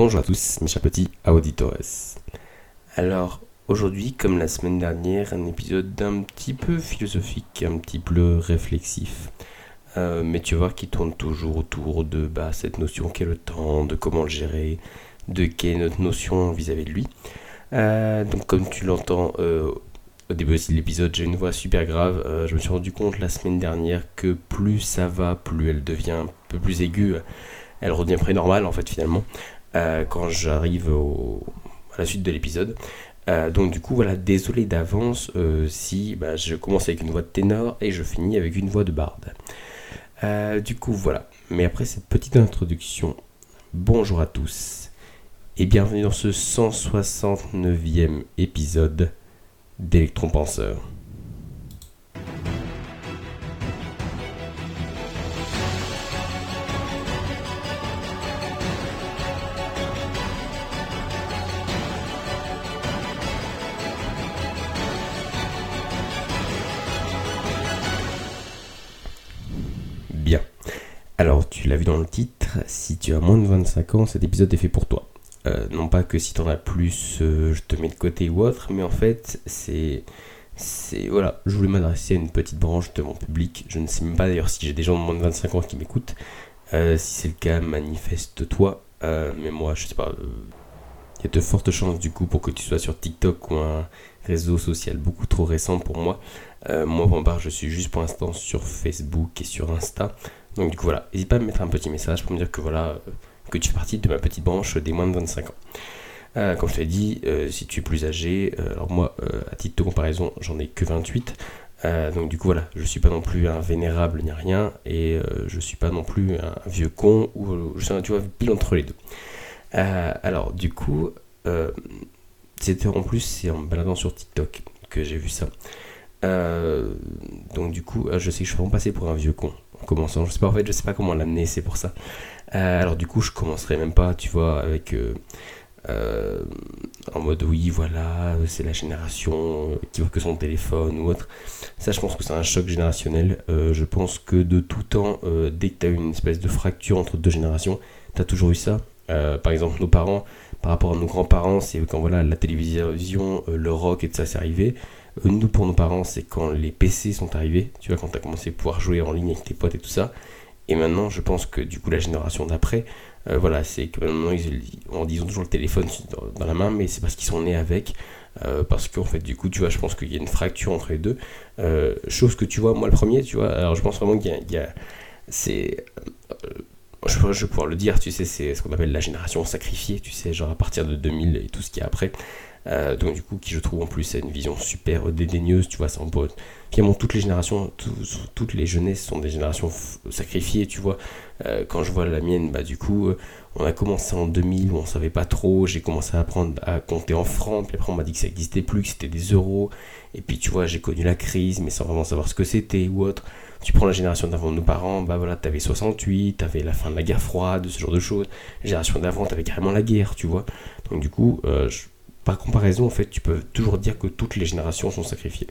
Bonjour à tous, mes chers petits auditores. Alors, aujourd'hui, comme la semaine dernière, un épisode d'un petit peu philosophique, un petit peu réflexif. Euh, mais tu vas voir qu'il tourne toujours autour de bah, cette notion qu'est le temps, de comment le gérer, de quelle est notre notion vis-à-vis de lui. Euh, donc, comme tu l'entends euh, au début de l'épisode, j'ai une voix super grave. je me suis rendu compte la semaine dernière que plus ça va, plus elle devient un peu plus aiguë. Elle redevient près normale en fait finalement. Euh, quand j'arrive à la suite de l'épisode. Euh, donc du coup voilà, désolé d'avance euh, si bah, je commence avec une voix de ténor et je finis avec une voix de barde. du coup voilà, mais après cette petite introduction, bonjour à tous et bienvenue dans ce 169e épisode d'Electron Penseur. Tu l'as vu dans le titre, si tu as moins de 25 ans, cet épisode est fait pour toi. Euh, non pas que si tu en as plus, euh, je te mets de côté ou autre, mais en fait, c'est. C'est. Voilà, je voulais m'adresser à une petite branche de mon public. Je ne sais même pas d'ailleurs si j'ai des gens de moins de 25 ans qui m'écoutent. Euh, si c'est le cas, manifeste-toi. mais moi, je sais pas. Il y a de fortes chances du coup pour que tu sois sur TikTok ou un réseau social beaucoup trop récent pour moi. moi, pour ma part, je suis juste pour l'instant sur Facebook et sur Insta. Donc du coup voilà, n'hésite pas à me mettre un petit message pour me dire que voilà, euh, que tu fais partie de ma petite branche des moins de 25 ans. Euh, comme je t'ai dit, euh, si tu es plus âgé, alors moi, à titre de comparaison, j'en ai que 28. donc du coup voilà, je suis pas non plus un vénérable ni rien, et je suis pas non plus un vieux con, ou je suis un, tu vois, pile entre les deux. alors du coup, c'était en plus, c'est en baladant sur TikTok que j'ai vu ça. donc du coup, je sais que je suis vraiment passé pour un vieux con commençant. Je sais pas, en fait, je sais pas comment l'amener, c'est pour ça. Euh, alors, du coup, je commencerai même pas, tu vois, avec. Euh, euh, en mode oui, voilà, c'est la génération qui voit que son téléphone ou autre. Ça, je pense que c'est un choc générationnel. je pense que de tout temps, dès que tu as une espèce de fracture entre deux générations, tu as toujours eu ça. par exemple, nos parents, par rapport à nos grands-parents, c'est quand voilà, la télévision, le rock et tout ça, c'est arrivé. Euh, nous, pour nos parents, c'est quand les PC sont arrivés, tu vois, quand tu as commencé à pouvoir jouer en ligne avec tes potes et tout ça. Et maintenant, je pense que du coup, la génération d'après, euh, voilà, c'est que maintenant, ils, ont toujours le téléphone dans, la main, mais c'est parce qu'ils sont nés avec. Euh, parce qu'en fait, du coup, tu vois, je pense qu'il y a une fracture entre les deux. chose que tu vois, moi, le premier, tu vois, alors je pense vraiment qu'il y a. c'est. je, je vais pouvoir le dire, tu sais, c'est ce qu'on appelle la génération sacrifiée, tu sais, genre à partir de 2000 et tout ce qui est après. Euh, donc du coup qui je trouve en plus a une vision super dédaigneuse, tu vois, en beau. Finalement toutes les générations, toutes les jeunesses sont des générations sacrifiées, tu vois. Euh, quand je vois la mienne, bah du coup, euh, on a commencé en 2000 où on savait pas trop, j'ai commencé à apprendre à compter en francs, puis après on m'a dit que ça n'existait plus, que c'était des euros, et puis tu vois, j'ai connu la crise, mais sans vraiment savoir ce que c'était ou autre. Tu prends la génération d'avant de nos parents, bah voilà, t'avais 68, t'avais la fin de la guerre froide, ce genre de choses. Génération d'avant, t'avais carrément la guerre, tu vois. Donc du coup, je par comparaison, en fait, tu peux toujours dire que toutes les générations sont sacrifiées.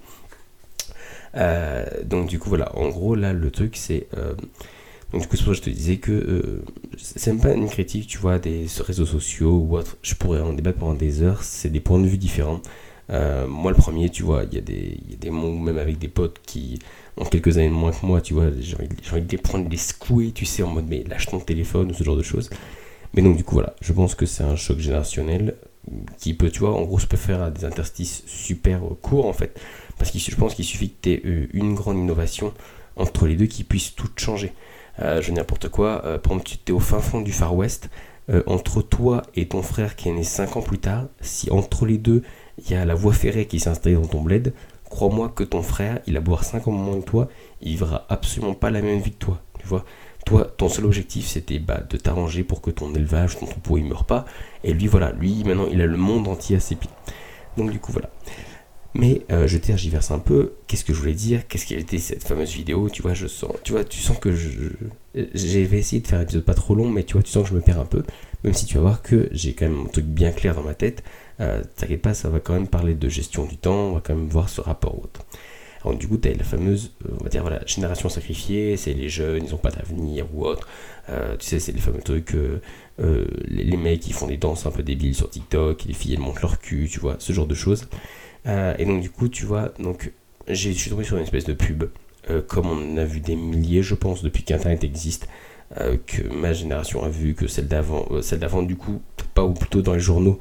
Euh, donc du coup voilà, en gros là le truc c'est euh, donc du coup je te disais que euh, c'est même pas une critique tu vois des réseaux sociaux ou autre. Je pourrais en débattre pendant des heures. C'est des points de vue différents. moi le premier tu vois il y a des y a des même avec des potes qui ont quelques années de moins que moi tu vois j'ai envie, envie, de les prendre les secouer tu sais en mode mais lâche ton téléphone ou ce genre de choses. Mais donc du coup voilà, je pense que c'est un choc générationnel qui peut, tu vois, en gros, je peux faire des interstices super courts en fait. Parce que je pense qu'il suffit que tu aies euh, une grande innovation entre les deux qui puisse tout changer. Euh, je n'importe quoi, euh, par exemple, tu es au fin fond du Far West, entre toi et ton frère qui est né 5 ans plus tard, si entre les deux il y a la voie ferrée qui s'est installée dans ton bled, crois-moi que ton frère, il a avoir 5 ans moins que toi, il vivra absolument pas la même vie que toi. Tu vois toi, ton seul objectif, c'était bah, de t'arranger pour que ton élevage, ton troupeau, il meure pas. Et lui, voilà, lui, maintenant, il a le monde entier à ses pieds. Donc, du coup, voilà. Mais euh, je tergiverse un peu. Qu'est-ce que je voulais dire? Qu'est-ce qu'elle était cette fameuse vidéo? Tu vois, je sens, tu vois, tu sens que je, j'ai essayé de faire un épisode pas trop long, mais tu vois, tu sens que je me perds un peu. Même si tu vas voir que j'ai quand même un truc bien clair dans ma tête. Euh, T'inquiète pas, ça va quand même parler de gestion du temps. On va quand même voir ce rapport autre. Du coup, tu as la fameuse, euh, on va dire, voilà, génération sacrifiée, c'est les jeunes, ils n'ont pas d'avenir ou autre. Euh, tu sais, c'est les fameux trucs, les, mecs qui font des danses un peu débiles sur TikTok, les filles elles montrent leur cul, tu vois, ce genre de choses. et donc du coup, tu vois, donc je suis tombé sur une espèce de pub, comme on a vu des milliers, je pense, depuis qu'Internet existe. que ma génération a vu, que celle d'avant, celle d'avant du coup, pas ou plutôt dans les journaux,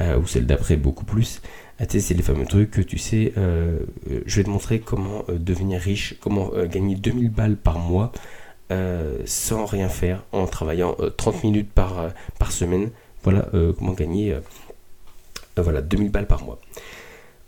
ou celle d'après beaucoup plus. Ah, c'est les fameux trucs que tu sais, euh, euh, je vais te montrer comment euh, devenir riche, comment gagner 2000 balles par mois sans rien faire, en travaillant 30 minutes par, par semaine. Voilà comment gagner voilà, 2000 balles par mois.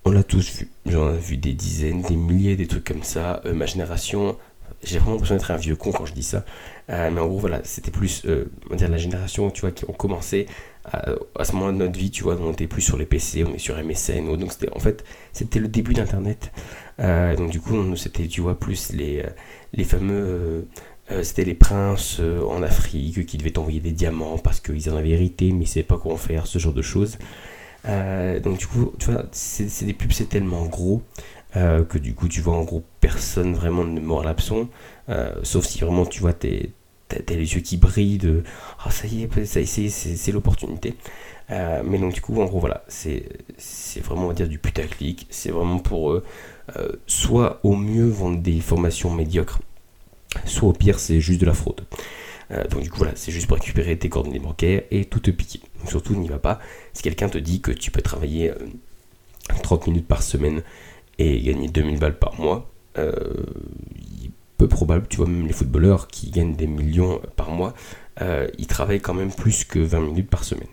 On l'a tous vu, j'en ai vu des dizaines, des milliers, des trucs comme ça. ma génération, j'ai vraiment l'impression d'être un vieux con quand je dis ça. mais en gros, voilà, c'était plus, on va dire, la génération, tu vois, qui ont commencé à, ce moment de notre vie, tu vois, on était plus sur les PC, on est sur MSN, donc c'était en fait c'était le début d'Internet. Euh, donc du coup, c'était tu vois plus les euh, les fameux euh, c'était les princes en Afrique qui devaient envoyer des diamants parce qu'ils en avaient hérité, mais ils savaient pas comment faire, ce genre de choses. donc du coup, tu vois, c'est des pubs, c'est tellement gros que du coup, tu vois, en gros, personne vraiment ne mord l'abson, sauf si vraiment, tu vois, t'es t'as les yeux qui brillent de ah ça y est c'est l'opportunité. Euh, mais donc du coup en gros voilà c'est vraiment on va dire du putaclic. C'est vraiment pour eux euh, soit au mieux vendre des formations médiocres soit au pire c'est juste de la fraude. Euh, donc du coup voilà c'est juste pour récupérer tes coordonnées bancaires et tout te piquer. Donc surtout n'y va pas. Si quelqu'un te dit que tu peux travailler 30 minutes par semaine et gagner 2000 balles par mois peu probable, tu vois, même les footballeurs qui gagnent des millions par mois, euh, ils travaillent quand même plus que 20 minutes par semaine.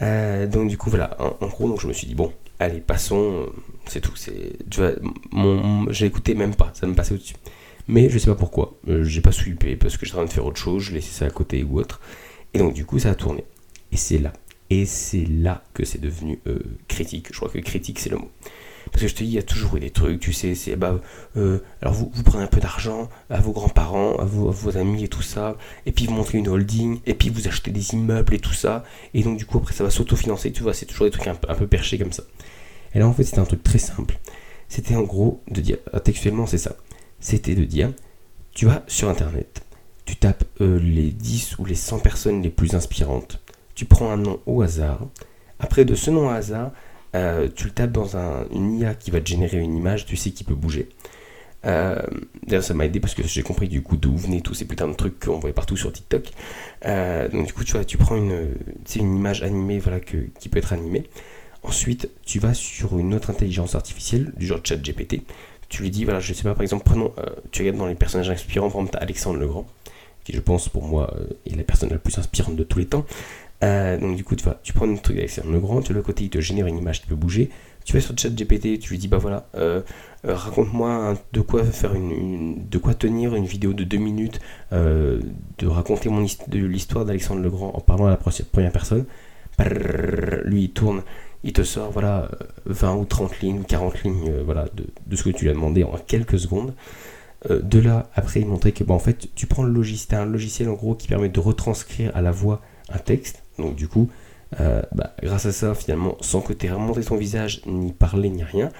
Euh, donc du coup voilà, en, gros, donc je me suis dit bon, allez passons, c'est tout. C'est, tu vois, j'ai écouté même pas, ça me passait au-dessus. Mais je sais pas pourquoi, euh, j'ai pas sweepé parce que j'étais en train de faire autre chose, je laissais ça à côté ou autre. Et donc du coup ça a tourné. Et c'est là, et c'est là que c'est devenu critique. Je crois que critique c'est le mot. Parce que je te dis, il y a toujours eu des trucs, tu sais, c'est bah, euh, alors vous, prenez un peu d'argent à vos grands-parents, à vos, amis et tout ça, et puis vous montrez une holding, et puis vous achetez des immeubles et tout ça, et donc du coup après ça va s'autofinancer, tu vois, c'est toujours des trucs un, peu perchés comme ça. Et là en fait c'était un truc très simple. C'était en gros de dire, euh, textuellement c'est ça, c'était de dire, tu vas sur internet, tu tapes euh, les 10 ou les 100 personnes les plus inspirantes, tu prends un nom au hasard, après de ce nom au hasard, euh, tu le tapes dans un, une IA qui va te générer une image, tu sais qui peut bouger. Euh, d'ailleurs, ça m'a aidé parce que j'ai compris du coup d'où venaient tous ces putains de trucs qu'on voyait partout sur TikTok. Euh, donc, du coup, tu vois, tu prends une, une image animée voilà, que, qui peut être animée. Ensuite, tu vas sur une autre intelligence artificielle, du genre chat GPT. Tu lui dis, voilà, je sais pas, par exemple, prenons, tu regardes dans les personnages inspirants, par exemple, Alexandre Legrand, qui je pense pour moi est la personne la plus inspirante de tous les temps. Euh, donc du coup, tu, vas, tu prends un truc avec le grand, tu le côté, il te génère une image qui peut bouger. Tu vas sur le chat GPT, tu lui dis bah voilà, euh, euh, raconte-moi de quoi faire une, de quoi tenir une vidéo de deux minutes, de raconter mon de l'histoire d'Alexandre le Grand en parlant à la première personne. lui il tourne, il te sort voilà 20 ou 30 lignes, 40 lignes voilà de, ce que tu lui as demandé en quelques secondes. De là, après, il montrait que bon, en fait, tu prends le logiciel, un logiciel en gros qui permet de retranscrire à la voix un texte donc du coup, euh, bah, grâce à ça, finalement, sans que tu aies remonté ton visage, ni parlé, ni rien,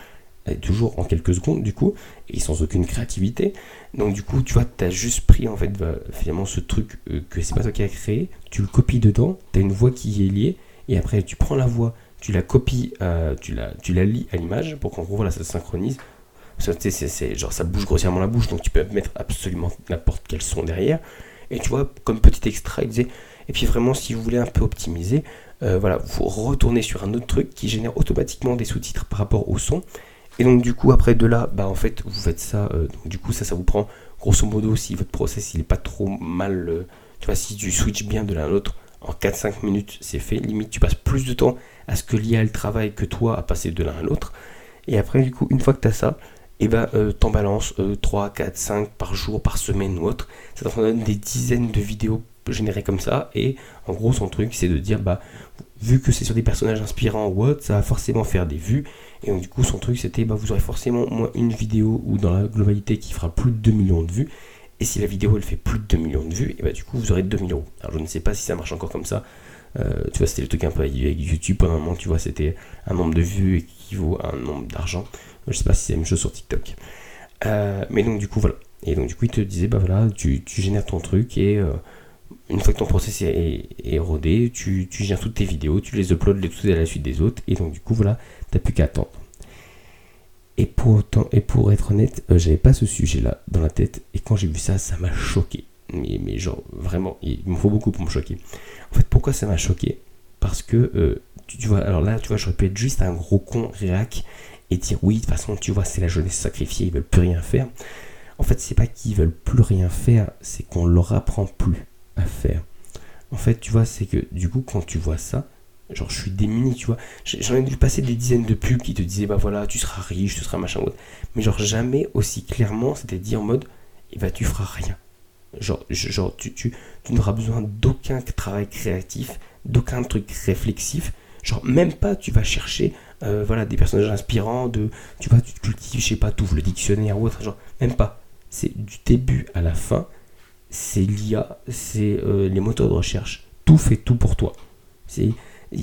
toujours en quelques secondes du coup, et sans aucune créativité. Donc du coup, tu vois, tu as juste pris en fait bah, finalement ce truc euh, que c'est pas toi qui as créé, tu le copies dedans, tu as une voix qui est liée, et après tu prends la voix, tu la copies, euh, tu, la, tu la lis à l'image pour qu'en gros voilà, ça se synchronise. Genre ça bouge grossièrement la bouche, donc tu peux mettre absolument n'importe quel son derrière. Et tu vois, comme petit extrait, il disait et puis vraiment, si vous voulez un peu optimiser, euh, voilà, vous retournez sur un autre truc qui génère automatiquement des sous-titres par rapport au son. Et donc du coup, après de là, bah en fait, vous faites ça. Euh, donc du coup, ça, ça vous prend grosso modo si votre process il est pas trop mal. Euh, tu vois, si tu switches bien de l'un à l'autre, en 4-5 minutes, c'est fait. Limite, tu passes plus de temps à ce que l'IA le travaille que toi à passer de l'un à l'autre. Et après, du coup, une fois que tu as ça, et eh ben, t'en balances 3, 4, 5 par jour, par semaine ou autre. Ça te donne des dizaines de vidéos générer comme ça. Et en gros, son truc, c'est de dire, bah, vu que c'est sur des personnages inspirants ou autre, ça va forcément faire des vues. Et donc, du coup, son truc, c'était, bah, vous aurez forcément moins une vidéo ou dans la globalité qui fera plus de 2 millions de vues. Et si la vidéo, elle fait plus de 2 millions de vues, et bah, du coup, vous aurez 2 millions. Alors, je ne sais pas si ça marche encore comme ça. Euh, tu vois, c'était le truc un peu avec YouTube. Pendant un moment, tu vois, c'était un nombre de vues équivaut à un nombre d'argent. Je sais pas si c'est la même chose sur TikTok. Euh, mais donc du coup voilà. Et donc du coup il te disait bah voilà, tu, génères ton truc et euh, une fois que ton process est, rodé, tu, tu, gères toutes tes vidéos, tu les uploads les toutes à la suite des autres et donc du coup voilà, t'as plus qu'à attendre. Et pour autant, et pour être honnête, j'avais pas ce sujet-là dans la tête et quand j'ai vu ça, ça m'a choqué. Mais, genre vraiment, il me faut beaucoup pour me choquer. En fait, pourquoi ça m'a choqué? Parce que tu, vois, alors là, tu vois, j'aurais pu être juste un gros con réac et dire oui, de toute façon, tu vois, c'est la jeunesse sacrifiée, ils veulent plus rien faire. En fait, c'est pas qu'ils veulent plus rien faire, c'est qu'on leur apprend plus à faire. En fait, tu vois, c'est que du coup, quand tu vois ça, genre, je suis démuni, tu vois. J'en ai dû passer des dizaines de pubs qui te disaient, bah voilà, tu seras riche, tu seras machin, autre. Mais genre, jamais aussi clairement, c'était dit en mode, et eh bah, tu feras rien. Genre, genre tu, tu, tu n'auras besoin d'aucun travail créatif, d'aucun truc réflexif. Genre, même pas, tu vas chercher euh, voilà, des personnages inspirants, de, tu vois, tu cultives, je sais pas, tout, le dictionnaire ou autre, genre, même pas. C'est du début à la fin, c'est l'IA, c'est euh, les moteurs de recherche. Tout fait tout pour toi. C'est,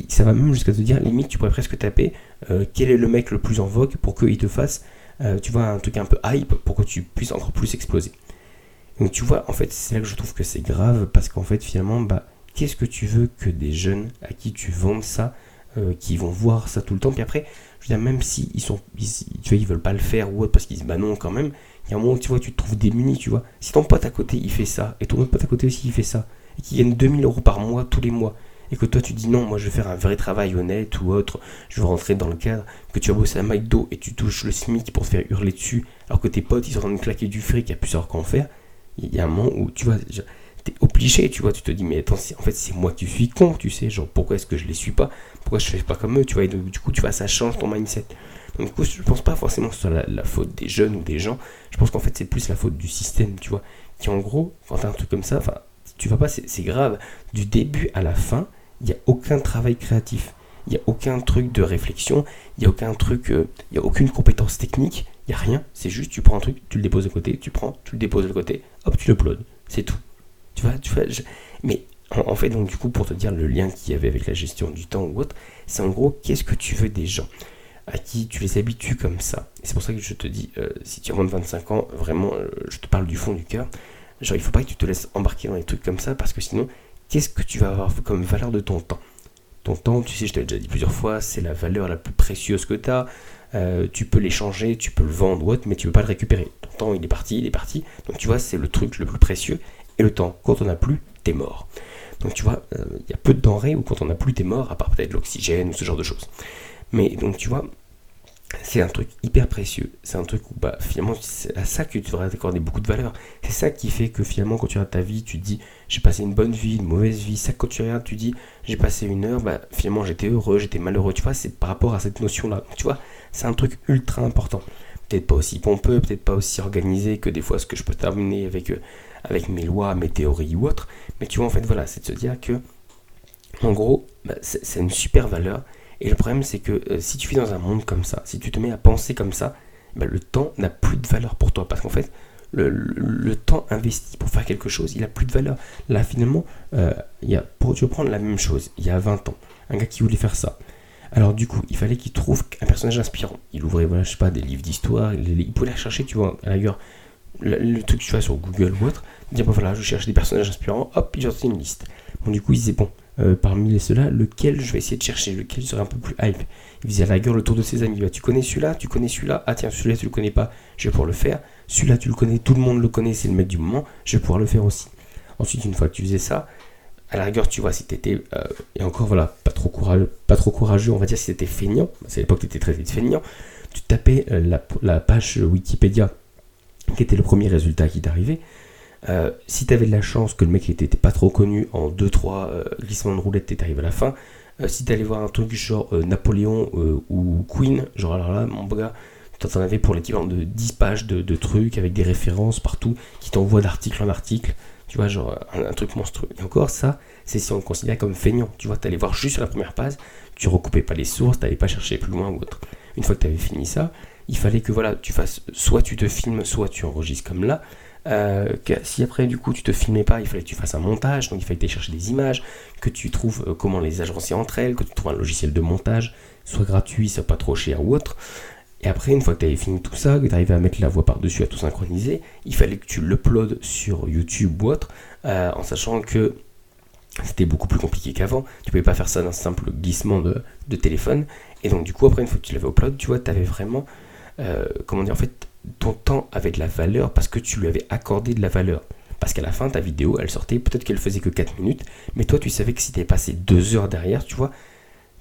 ça va même jusqu'à te dire, limite, tu pourrais presque taper euh, quel est le mec le plus en vogue pour qu'il te fasse, tu vois, un truc un peu hype pour que tu puisses encore plus exploser. Donc tu vois, en fait, c'est là que je trouve que c'est grave parce qu'en fait, finalement, bah, qu'est-ce que tu veux que des jeunes à qui tu vendes ça, euh, qui vont voir ça tout le temps, puis après, je veux même si ils sont, tu vois, ils veulent pas le faire ou autre parce qu'ils disent bah non quand même, il y a un moment où tu vois, tu te trouves démuni, tu vois. Si ton pote à côté il fait ça, et ton autre pote à côté aussi il fait ça, et qu'il gagne 2000 euros par mois tous les mois, et que toi tu dis non, moi je vais faire un vrai travail honnête ou autre, je veux rentrer dans le cadre, que tu vas bosser à McDo et tu touches le SMIC pour te faire hurler dessus, alors que tes potes ils sont en train de claquer du fric, il n'y a plus savoir qu'en faire, il y a un moment où tu vois, t'es obligé, tu vois, tu te dis, mais attends, en fait, c'est moi qui suis con, tu sais, genre, pourquoi est-ce que je les suis pas? Pourquoi je fais pas comme eux, tu vois, et du coup, tu vois, ça change ton mindset. Donc, du coup, je pense pas forcément que ce soit la, faute des jeunes ou des gens, je pense qu'en fait, c'est plus la faute du système, tu vois, qui en gros, quand t'as un truc comme ça, enfin, tu vas pas, c'est grave, du début à la fin, il n'y a aucun travail créatif. Il n'y a aucun truc de réflexion, il n'y a aucun truc, euh, il n'y a aucune compétence technique, il n'y a rien. C'est juste, tu prends un truc, tu le déposes de côté, tu prends, tu le déposes de côté, hop, tu l'uploades. C'est tout. Tu vois, tu vois, mais en, fait, donc du coup, pour te dire le lien qu'il y avait avec la gestion du temps ou autre, c'est en gros, qu'est-ce que tu veux des gens à qui tu les habitues comme ça? C'est pour ça que je te dis, euh, si tu as moins de 25 ans, vraiment, euh, je te parle du fond du cœur. Genre, il faut pas que tu te laisses embarquer dans des trucs comme ça, parce que sinon, qu'est-ce que tu vas avoir comme valeur de ton temps? Ton temps, tu sais, je t'ai déjà dit plusieurs fois, c'est la valeur la plus précieuse que tu as. Euh, tu peux l'échanger, tu peux le vendre ou autre, mais tu ne peux pas le récupérer. Ton temps, il est parti, il est parti. Donc, tu vois, c'est le truc le plus précieux. Et le temps, quand on n'a plus, t'es mort. Donc tu vois, il euh, y a peu de denrées où quand on n'a plus, t'es mort, à part peut-être l'oxygène ou ce genre de choses. Mais donc tu vois, c'est un truc hyper précieux. C'est un truc où bah, finalement, c'est à ça que tu devrais accorder beaucoup de valeur. C'est ça qui fait que finalement, quand tu regardes ta vie, tu te dis j'ai passé une bonne vie, une mauvaise vie. Ça, quand tu regardes, tu dis j'ai passé une heure, bah, finalement j'étais heureux, j'étais malheureux. Tu vois, c'est par rapport à cette notion-là. Tu vois, c'est un truc ultra important. Peut-être pas aussi pompeux, peut-être pas aussi organisé que des fois ce que je peux terminer avec. Avec mes lois, mes théories ou autres. Mais tu vois, en fait, voilà, c'est de se dire que, en gros, bah, c'est une super valeur. Et le problème, c'est que euh, si tu vis dans un monde comme ça, si tu te mets à penser comme ça, bah, le temps n'a plus de valeur pour toi. Parce qu'en fait, le, temps investi pour faire quelque chose, il a plus de valeur. Là, finalement, euh, y a, pour, tu prendre la même chose, il y a 20 ans, un gars qui voulait faire ça. Alors du coup, il fallait qu'il trouve un personnage inspirant. Il ouvrait, voilà, je sais pas, des livres d'histoire, il, pouvait la chercher, tu vois, à le, truc que tu vois sur Google ou autre, dire bon voilà, je cherche des personnages inspirants, hop, il sortait une liste. Bon, du coup, il disait bon, euh, parmi ceux-là, lequel je vais essayer de chercher, lequel serait un peu plus hype? Il faisait à la gueule le tour de ses amis. Bah, tu connais celui-là, tu connais celui-là, ah tiens, celui-là tu le connais pas, je vais pouvoir le faire. Celui-là tu le connais, tout le monde le connaît, c'est le mec du moment, je vais pouvoir le faire aussi. Ensuite, une fois que tu faisais ça, à la rigueur, tu vois, si t'étais, euh, et encore voilà, pas trop courageux, pas trop courageux, on va dire si t'étais feignant, c'est à l'époque tu étais très vite feignant, tu tapais euh, la, page Wikipédia qui était le premier résultat qui t'arrivait. Euh, si tu avais de la chance que le mec n'était pas trop connu, en 2-3 euh, glissements de roulette, arrivé à la fin. Euh, si tu allais voir un truc genre Napoléon ou Queen, genre alors là, mon gars, t'en avais pour l'équivalent de 10 pages de, trucs avec des références partout qui t'envoient d'article en article. Tu vois, genre un, truc monstrueux. Et encore, ça, c'est si on le considère comme feignant. Tu vois, t'allais voir juste sur la première page, tu recoupais pas les sources, t'allais pas chercher plus loin ou autre. Une fois que tu avais fini ça, il fallait que voilà, tu fasses soit tu te filmes, soit tu enregistres comme là. Euh, si après du coup tu te filmais pas, il fallait que tu fasses un montage, donc il fallait que tu chercher des images, que tu trouves euh, comment les agencer entre elles, que tu trouves un logiciel de montage, soit gratuit, soit pas trop cher ou autre. Et après, une fois que tu avais fini tout ça, que tu arrivais à mettre la voix par-dessus, à tout synchroniser, il fallait que tu l'uploades sur YouTube ou autre, euh, en sachant que c'était beaucoup plus compliqué qu'avant. Tu pouvais pas faire ça d'un simple glissement de, téléphone. Et donc, du coup, après, une fois que tu l'avais upload, tu vois, tu avais vraiment, euh, comment dire, en fait, ton temps avait de la valeur parce que tu lui avais accordé de la valeur. Parce qu'à la fin, ta vidéo, elle sortait, peut-être qu'elle faisait que 4 minutes, mais toi, tu savais que si tu avais passé 2 heures derrière, tu vois,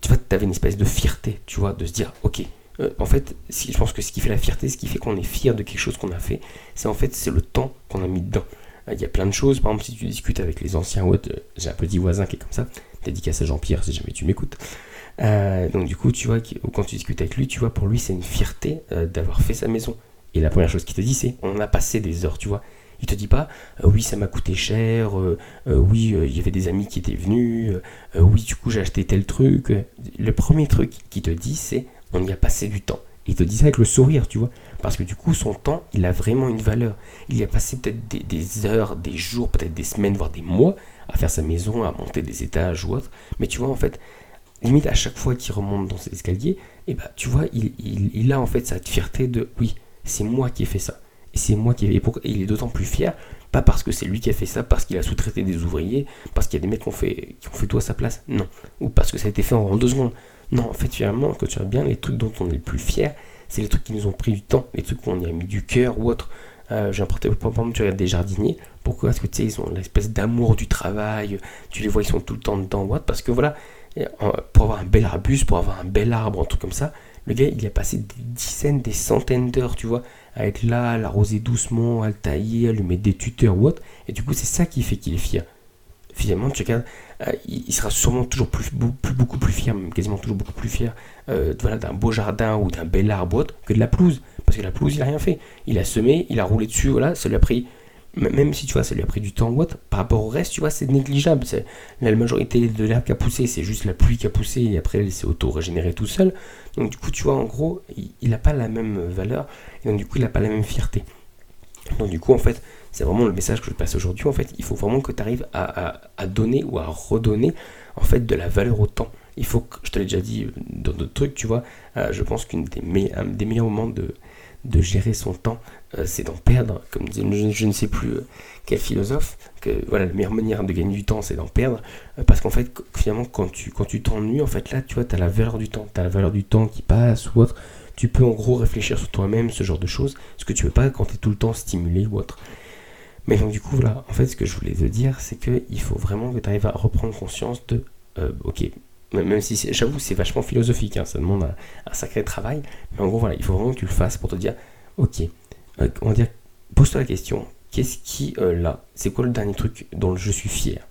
tu vois, avais une espèce de fierté, tu vois, de se dire, ok, euh, en fait, si, je pense que ce qui fait la fierté, ce qui fait qu'on est fier de quelque chose qu'on a fait, c'est en fait, c'est le temps qu'on a mis dedans. Euh, il y a plein de choses, par exemple, si tu discutes avec les anciens j'ai un petit voisin qui est comme ça, dédicace à Jean-Pierre si jamais tu m'écoutes. Donc du coup, tu vois, quand tu discutes avec lui, tu vois, pour lui, c'est une fierté d'avoir fait sa maison. Et la première chose qu'il te dit, c'est on a passé des heures, tu vois. Il te dit pas oui ça m'a coûté cher, oui il y avait des amis qui étaient venus, oui du coup j'ai acheté tel truc. Le premier truc qu'il te dit c'est on y a passé du temps. Il te dit ça avec le sourire, tu vois. Parce que du coup, son temps, il a vraiment une valeur. Il y a passé peut-être des, heures, des jours, peut-être des semaines, voire des mois à faire sa maison, à monter des étages ou autre. Mais tu vois, en fait, limite à chaque fois qu'il remonte dans ses escaliers, et eh ben, tu vois, il, a en fait cette fierté de oui, c'est moi qui ai fait ça. Et c'est moi qui ai. Et il est d'autant plus fier, pas parce que c'est lui qui a fait ça, parce qu'il a sous-traité des ouvriers, parce qu'il y a des mecs qui ont fait, qui ont fait tout à sa place. Non. Ou parce que ça a été fait en deux secondes. Non, en fait, finalement, quand tu vois bien, les trucs dont on est le plus fier, c'est les trucs qui nous ont pris du temps, les trucs où on y a mis du cœur ou autre. Euh, j'ai par exemple, tu regardes des jardiniers, pourquoi? Parce que tu sais, ils ont l'espèce d'amour du travail, tu les vois, ils sont tout le temps dedans autre, parce que voilà, pour avoir un bel arbuste, pour avoir un bel arbre, un truc comme ça, le gars, il a passé des dizaines, des centaines d'heures, tu vois, à être là, à l'arroser doucement, à le tailler, à lui mettre des tuteurs ou autre, et du coup, c'est ça qui fait qu'il est fier finalement, tu regardes, euh, il, sera sûrement toujours plus, beaucoup plus fier, quasiment toujours beaucoup plus fier euh, voilà, d'un beau jardin ou d'un bel arbre que de la pelouse. Parce que la pelouse, il n'a rien fait. Il a semé, il a roulé dessus, voilà, ça lui a pris, même si tu vois, ça lui a pris du temps ou autre, par rapport au reste, tu vois, c'est négligeable. La majorité de l'herbe qui a poussé, c'est juste la pluie qui a poussé et après, elle s'est auto-régénérée tout seul. Donc, du coup, tu vois, en gros, il n'a pas la même valeur et donc, du coup, il n'a pas la même fierté. Donc, du coup, en fait, c'est vraiment le message que je passe aujourd'hui. En fait, il faut vraiment que tu arrives à, donner ou à redonner en fait de la valeur au temps. Il faut que, je te l'ai déjà dit dans d'autres trucs, tu vois, euh, je pense qu'un des, meilleurs moments de, gérer son temps, euh, c'est d'en perdre. Comme dit, je, ne sais plus euh, quel philosophe, que voilà, la meilleure manière de gagner du temps, c'est d'en perdre. parce qu'en fait, finalement, quand tu quand tu t'ennuies, en fait, là, tu vois, tu as la valeur du temps. Tu as la valeur du temps qui passe ou autre. Tu peux en gros réfléchir sur toi-même, ce genre de choses, ce que tu veux pas quand tu es tout le temps stimulé ou autre. Mais donc du coup, voilà, en fait, ce que je voulais te dire, c'est qu'il faut vraiment que tu arrives à reprendre conscience de, euh, ok, même si j'avoue, c'est vachement philosophique, hein, ça demande un, sacré travail, mais en gros, voilà, il faut vraiment que tu le fasses pour te dire, ok, euh, on va dire, pose-toi la question, qu'est-ce qui, euh, là, c'est quoi le dernier truc dont je suis fier?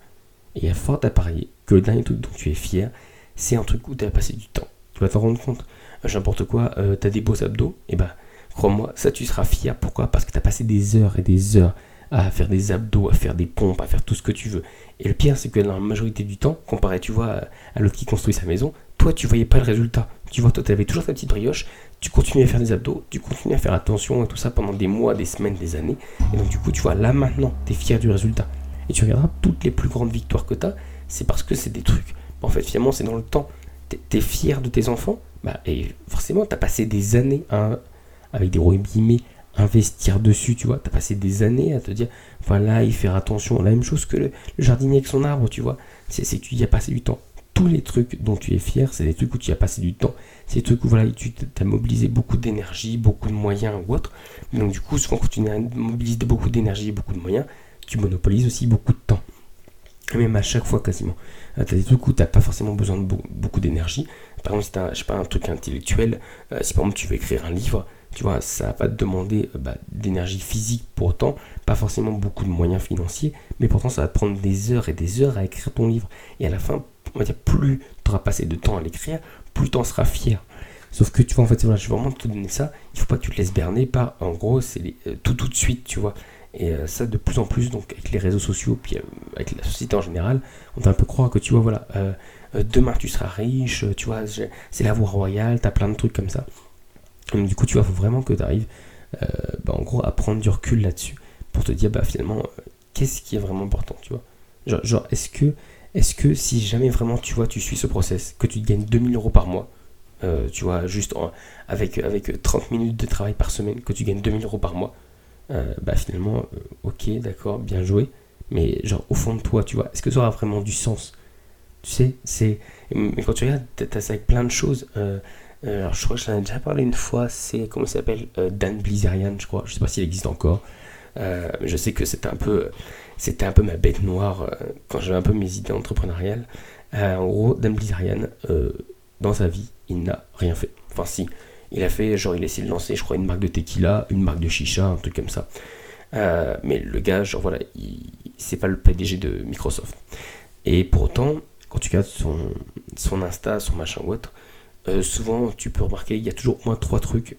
Et il y a fort à parier que le dernier truc dont tu es fier, c'est un truc où tu as passé du temps. Tu vas t'en rendre compte. N'importe quoi, tu as des beaux abdos, et eh ben, crois-moi, ça tu seras fier. Pourquoi? Parce que tu as passé des heures et des heures à faire des abdos, à faire des pompes, à faire tout ce que tu veux. Et le pire, c'est que dans la majorité du temps, comparé, tu vois, à l'autre qui construit sa maison, toi, tu voyais pas le résultat. Tu vois, toi, tu avais toujours ta petite brioche, tu continuais à faire des abdos, tu continuais à faire attention et tout ça pendant des mois, des semaines, des années. Et donc, du coup, tu vois, là maintenant, tu es fier du résultat. Et tu regarderas toutes les plus grandes victoires que tu as, c'est parce que c'est des trucs. En fait, finalement, c'est dans le temps. Tu es, fier de tes enfants, bah, et forcément, tu as passé des années avec des roues investir dessus, tu vois. Tu as passé des années à te dire, voilà, y faire attention. La même chose que le, jardinier avec son arbre, tu vois. C'est tu y as passé du temps. Tous les trucs dont tu es fier, c'est des trucs où tu as passé du temps. C'est des trucs où voilà, tu as mobilisé beaucoup d'énergie, beaucoup de moyens ou autre. Donc du coup, souvent quand tu mobilises beaucoup d'énergie et beaucoup de moyens, tu monopolises aussi beaucoup de temps. Même à chaque fois quasiment. Euh, tu as des trucs où tu n'as pas forcément besoin de beaucoup d'énergie. Par exemple, si tu as, pas, un truc intellectuel, euh, si par exemple tu veux écrire un livre, tu vois, ça va te demander euh, bah, d'énergie physique pour autant, pas forcément beaucoup de moyens financiers, mais pourtant ça va te prendre des heures et des heures à écrire ton livre. Et à la fin, plus tu auras passé de temps à l'écrire, plus tu en seras fier. Sauf que tu vois, en fait, je vais vraiment te donner ça. Il faut pas que tu te laisses berner par, en gros, c'est euh, tout tout de suite, tu vois. Et euh, ça, de plus en plus, donc avec les réseaux sociaux, puis avec la société en général, on t'a un peu croire que tu vois, voilà, demain tu seras riche, tu vois, c'est la voie royale, tu as plein de trucs comme ça du coup, tu vois, faut vraiment que tu arrives, euh, bah, en gros, à prendre du recul là-dessus pour te dire, bah, finalement, euh, qu'est-ce qui est vraiment important, tu vois. Genre, est-ce que, est que si jamais vraiment, tu vois, tu suis ce process, que tu gagnes 2000 euros par mois, euh, tu vois, juste avec, avec 30 minutes de travail par semaine, que tu gagnes 2000 euros par mois, euh, bah finalement, ok, d'accord, bien joué, mais genre au fond de toi, tu vois, est-ce que ça aura vraiment du sens? Tu sais, c'est. Mais quand tu regardes, t'as ça avec plein de choses. alors je crois que j'en ai déjà parlé une fois, c'est. Comment il s'appelle Dan Blizzarian, je crois, je sais pas s'il existe encore. Je sais que c'était un peu. C'était un peu ma bête noire quand j'avais un peu mes idées entrepreneuriales. en gros, Dan Blizzarian, dans sa vie, il n'a rien fait. Enfin, si, il a fait, genre, il a essayé de lancer, je crois, une marque de tequila, une marque de chicha, un truc comme ça. Euh, mais le gars, genre, voilà, c'est pas le PDG de Microsoft. Et pour autant, quand tu regardes son, son Insta, son machin ou autre, euh, souvent, tu peux remarquer, il y a toujours au moins trois trucs.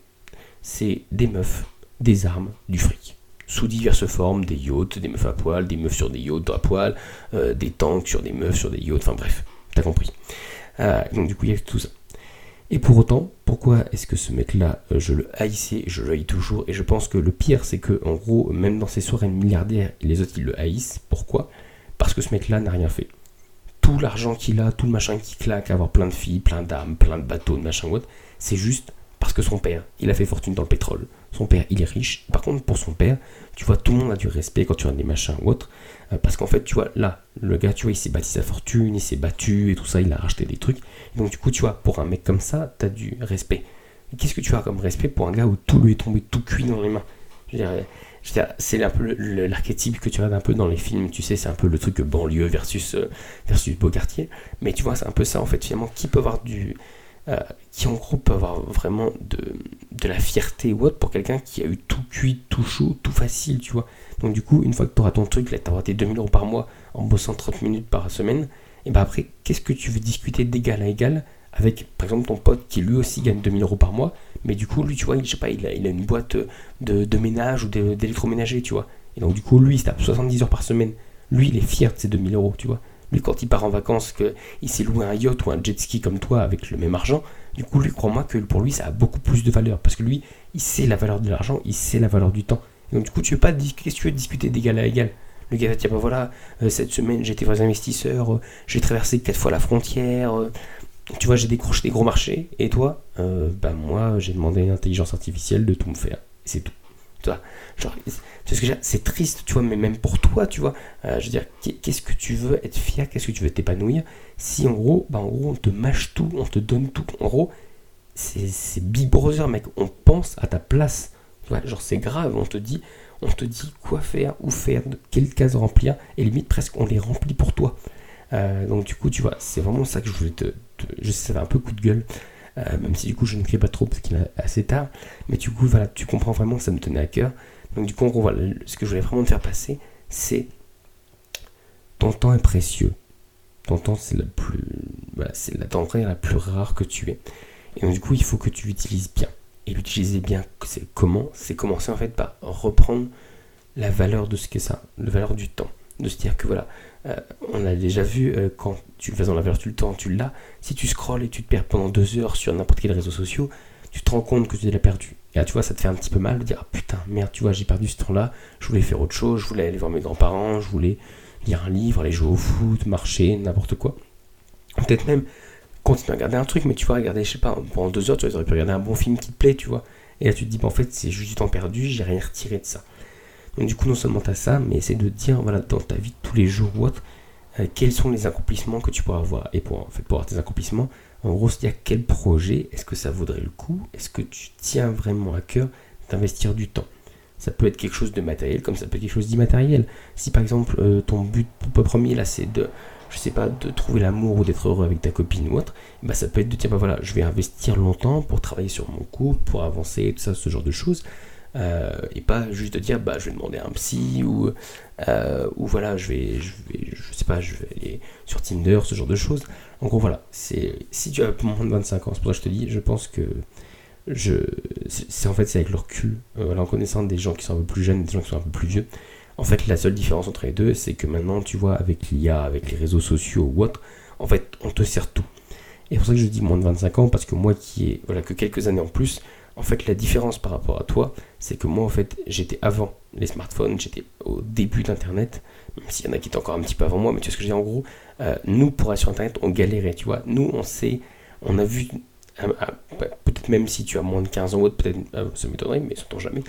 C'est des meufs, des armes, du fric sous diverses formes, des yachts, des meufs à poil, des meufs sur des yachts à poil, euh, des tanks sur des meufs sur des yachts, enfin bref, t'as compris. Euh, donc du coup, il y a tout ça. Et pour autant, pourquoi est-ce que ce mec-là, euh, je le haïssais, je le haïs toujours, et je pense que le pire, c'est que en gros, même dans ses soirées milliardaires, les autres, ils le haïssent. Pourquoi? Parce que ce mec-là n'a rien fait. Tout l'argent qu'il a, tout le machin qui claque, avoir plein de filles, plein d'armes, plein de bateaux, de machin ou autre, c'est juste parce que son père, il a fait fortune dans le pétrole. Son père, il est riche. Par contre, pour son père, tu vois, tout le monde a du respect quand tu as des machins ou autre. Euh, parce qu'en fait, tu vois, là, le gars, tu vois, il s'est bâti sa fortune, il s'est battu et tout ça, il a racheté des trucs. donc, du coup, tu vois, pour un mec comme ça, tu as du respect. Qu'est-ce que tu as comme respect pour un gars où tout lui est tombé tout cuit dans les mains? Je veux dire, c'est un peu l'archétype que tu as un peu dans les films, tu sais, c'est un peu le truc banlieue versus, euh, versus beau quartier. Mais tu vois, c'est un peu ça, en fait, finalement, qui peut avoir du, euh, qui en gros peut avoir vraiment de, de la fierté ou autre pour quelqu'un qui a eu tout cuit, tout chaud, tout facile, tu vois. Donc du coup, une fois que tu auras ton truc, là, tu auras tes 2000 euros par mois en bossant 30 minutes par semaine, et ben après, qu'est-ce que tu veux discuter d'égal à égal avec, par exemple, ton pote qui lui aussi gagne 2000 euros par mois, mais du coup, lui, tu vois, il, je sais pas, il a, il a une boîte de, de ménage ou d'électroménager, tu vois. Et donc du coup, lui, il tape 70 heures par semaine. Lui, il est fier de ses 2000 euros, tu vois. Lui, quand il part en vacances, qu'il s'est loué un yacht ou un jet ski comme toi avec le même argent, du coup, lui, crois-moi que pour lui, ça a beaucoup plus de valeur. Parce que lui, il sait la valeur de l'argent, il sait la valeur du temps. donc, du coup, tu veux pas que tu veux discuter d'égal à égal? Le gars va dire, bah voilà, euh, cette semaine, voir les investisseurs, euh, j'ai traversé quatre fois la frontière, euh, tu vois, j'ai décroché des gros marchés. Et toi, bah moi, j'ai demandé à l'intelligence artificielle de tout me faire. C'est tout. C'est triste, tu vois, mais même pour toi, tu vois. Euh, je veux qu'est-ce que tu veux être fier, qu'est-ce que tu veux t'épanouir? Si en gros, bah en gros, on te mâche tout, on te donne tout. En gros, c'est Big Brother, mec. On pense à ta place. Tu vois, genre, c'est grave. On te dit, on te dit quoi faire, où faire, quelle case remplir, et limite presque on les remplit pour toi. Euh, donc du coup, tu vois, c'est vraiment ça que je voulais te, je sais, un peu coup de gueule. Euh, même si du coup je ne crie pas trop parce qu'il est assez tard, mais du coup voilà, tu comprends vraiment ça me tenait à cœur. Donc du coup, en gros, ce que je voulais vraiment te faire passer, c'est ton temps est précieux. Ton temps, c'est la plus, c'est la la plus rare que tu aies. Et donc du coup, il faut que tu l'utilises bien. Et l'utiliser bien, c'est comment? C'est commencer en fait par reprendre la valeur de ce que ça, la valeur du temps. De se dire que voilà, euh, on a déjà vu euh, quand tu fais dans la valeur du temps, tu l'as. Si tu scrolles et tu te perds pendant deux heures sur n'importe quel réseau social, tu te rends compte que tu l'as perdu. Et là, tu vois, ça te fait un petit peu mal de dire, ah, putain, merde, tu vois, j'ai perdu ce temps-là, je voulais faire autre chose, je voulais aller voir mes grands-parents, je voulais lire un livre, aller jouer au foot, marcher, n'importe quoi. Peut-être même continuer à regarder un truc, mais tu vas regarder, je sais pas, pendant deux heures, tu aurais pu regarder un bon film qui te plaît, tu vois. Et là, tu te dis, bah, en fait, c'est juste du temps perdu, j'ai rien retiré de ça. Donc, du coup, non seulement tu as ça, mais c'est de dire, voilà, dans ta vie tous les jours ou autre, euh, quels sont les accomplissements que tu pourras avoir. Et pour, en fait, pour avoir tes accomplissements, en gros, y a quel projet, est-ce que ça vaudrait le coup? Est-ce que tu tiens vraiment à cœur d'investir du temps? Ça peut être quelque chose de matériel comme ça peut être quelque chose d'immatériel. Si par exemple euh, ton but premier là c'est de, je sais pas, de trouver l'amour ou d'être heureux avec ta copine ou autre, bah ça peut être de dire bah voilà, je vais investir longtemps pour travailler sur mon couple, pour avancer, tout ça, ce genre de choses. Euh, et pas juste de dire bah je vais demander à un psy ou euh, ou voilà je vais je vais je sais pas je vais aller sur Tinder ce genre de choses. En gros voilà c'est si tu as moins de 25 ans c'est pour ça que je te dis je pense que je c'est en fait c'est avec le recul euh, en connaissant des gens qui sont un peu plus jeunes des gens qui sont un peu plus vieux. En fait la seule différence entre les deux c'est que maintenant tu vois avec l'IA avec les réseaux sociaux ou autre en fait on te sert tout. Et c'est pour ça que je dis moins de 25 ans parce que moi qui ai voilà que quelques années en plus en fait, la différence par rapport à toi, c'est que moi, en fait, j'étais avant les smartphones, j'étais au début d'Internet, même s'il y en a qui étaient encore un petit peu avant moi, mais tu vois ce que je dis en gros, euh, nous, pour aller sur Internet, on galérait, tu vois. Nous, on sait, on a vu peut-être même si tu as moins de 15 ans ou autre, peut-être, ça m'étonnerait, mais tombe jamais.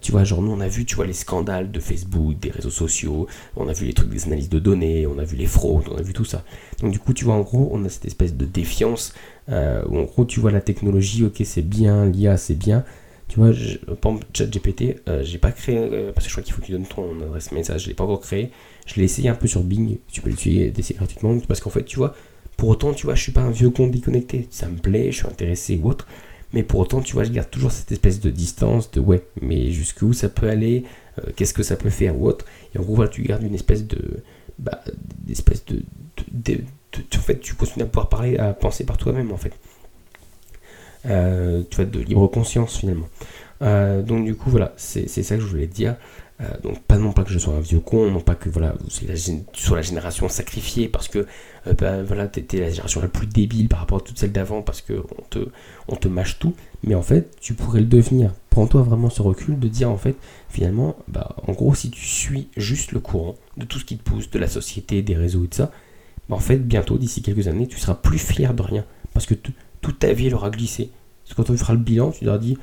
tu vois, genre nous on a vu, tu vois, les scandales de Facebook, des réseaux sociaux, on a vu les trucs des analyses de données, on a vu les fraudes, on a vu tout ça. Donc du coup, tu vois, en gros, on a cette espèce de défiance où en gros, tu vois la technologie, ok, c'est bien, l'IA, c'est bien, tu vois, je, par exemple, ChatGPT, euh, j'ai pas créé, euh, parce que je crois qu'il faut que tu donnes ton adresse message, je l'ai pas encore créé. Je l'ai essayé un peu sur Bing, tu peux l'utiliser gratuitement, parce qu'en fait, tu vois, pour autant, tu vois, je suis pas un vieux con déconnecté. Ça me plaît, je suis intéressé ou autre. Mais pour autant, tu vois, je garde toujours cette espèce de distance, de ouais, mais jusqu'où ça peut aller, euh, qu'est-ce que ça peut faire ou autre. Et en gros, voilà, tu gardes une espèce de. Bah, d'espèce de, de, En fait, tu continues à pouvoir parler, à penser par toi-même, en fait. Euh, tu vois, de libre conscience finalement. Euh, donc du coup voilà, c'est ça que je voulais te dire. Euh, donc pas non pas que je sois un vieux con, non pas que voilà, la, tu sois la génération sacrifiée parce que bah, voilà, la génération la plus débile par rapport à toutes celles d'avant parce que on te, on te mâche tout. Mais en fait, tu pourrais le devenir. Prends-toi vraiment ce recul de dire en fait, finalement, bah, en gros, si tu suis juste le courant de tout ce qui te pousse, de la société, des réseaux et de ça, bah, en fait, bientôt, d'ici quelques années, tu seras plus fier de rien. Parce que toute ta vie elle aura glissé. Parce que quand on fera le bilan, tu leur dis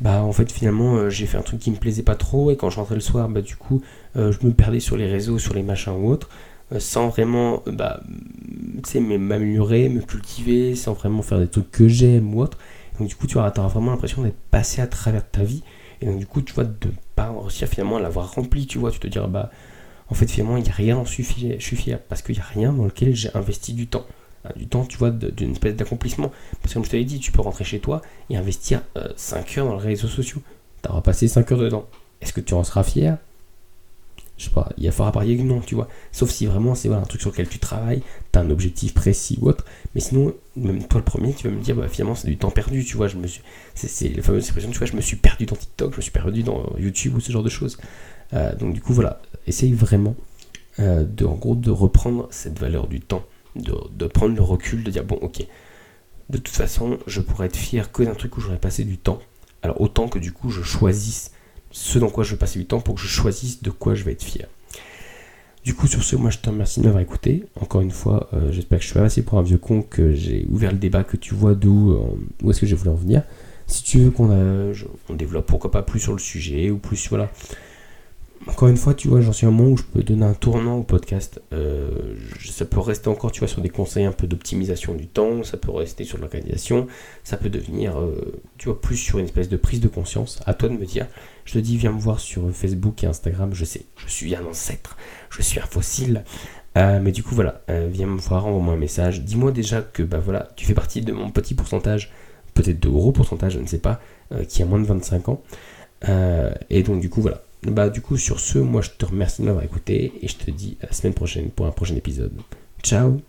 bah en fait finalement euh, j'ai fait un truc qui me plaisait pas trop et quand je rentrais le soir bah du coup euh, je me perdais sur les réseaux, sur les machins ou autres, euh, sans vraiment bah m'améliorer, me cultiver, sans vraiment faire des trucs que j'aime ou autre. Donc du coup tu auras, vraiment l'impression d'être passé à travers ta vie et donc du coup tu vois de pas réussir finalement à l'avoir rempli, tu vois, tu te diras bah en fait finalement il n'y a rien en fier parce qu'il n'y a rien dans lequel j'ai investi du temps. Euh, du temps, tu vois, d'une espèce d'accomplissement. Parce que comme je te l'ai dit, tu peux rentrer chez toi et investir 5 euh, heures dans les réseaux sociaux. Tu auras passé 5 heures dedans. Est-ce que tu en seras fier? Je sais pas, il y a fort à parier que non, tu vois. Sauf si vraiment c'est voilà, un truc sur lequel tu travailles, tu as un objectif précis ou autre. Mais sinon, même toi le premier, tu vas me dire, bah, finalement c'est du temps perdu, tu vois. Je me suis... C'est la fameuse expression, tu vois, je me suis perdu dans TikTok, je me suis perdu dans YouTube ou ce genre de choses. Euh, donc du coup, voilà, essaye vraiment de, en gros, de reprendre cette valeur du temps de, prendre le recul, de dire bon ok, de toute façon je pourrais être fier que d'un truc où j'aurais passé du temps. Alors autant que du coup je choisisse ce dans quoi je vais passer du temps pour que je choisisse de quoi je vais être fier. Du coup sur ce, moi je te remercie de m'avoir écouté. Encore une fois, euh, j'espère que je suis pas assez pour un vieux con, que j'ai ouvert le débat, que tu vois d'où euh, où est-ce que j'ai voulu en venir. Si tu veux qu'on on développe pourquoi pas plus sur le sujet ou plus voilà encore une fois, tu vois, j'en suis à un moment où je peux donner un tournant au podcast. Euh, ça peut rester encore, tu vois, sur des conseils un peu d'optimisation du temps, ça peut rester sur l'organisation, ça peut devenir, euh, tu vois, plus sur une espèce de prise de conscience. À toi de me dire. Je te dis, viens me voir sur Facebook et Instagram, je sais, je suis un ancêtre, je suis un fossile. Euh, mais du coup, voilà, viens me voir, envoie-moi un message. Dis-moi déjà que, bah voilà, tu fais partie de mon petit pourcentage, peut-être de gros pourcentage, je ne sais pas, qui a moins de 25 ans. et donc, du coup, voilà bah du coup sur ce, moi je te remercie de m'avoir écouté et je te dis à la semaine prochaine pour un prochain épisode. Ciao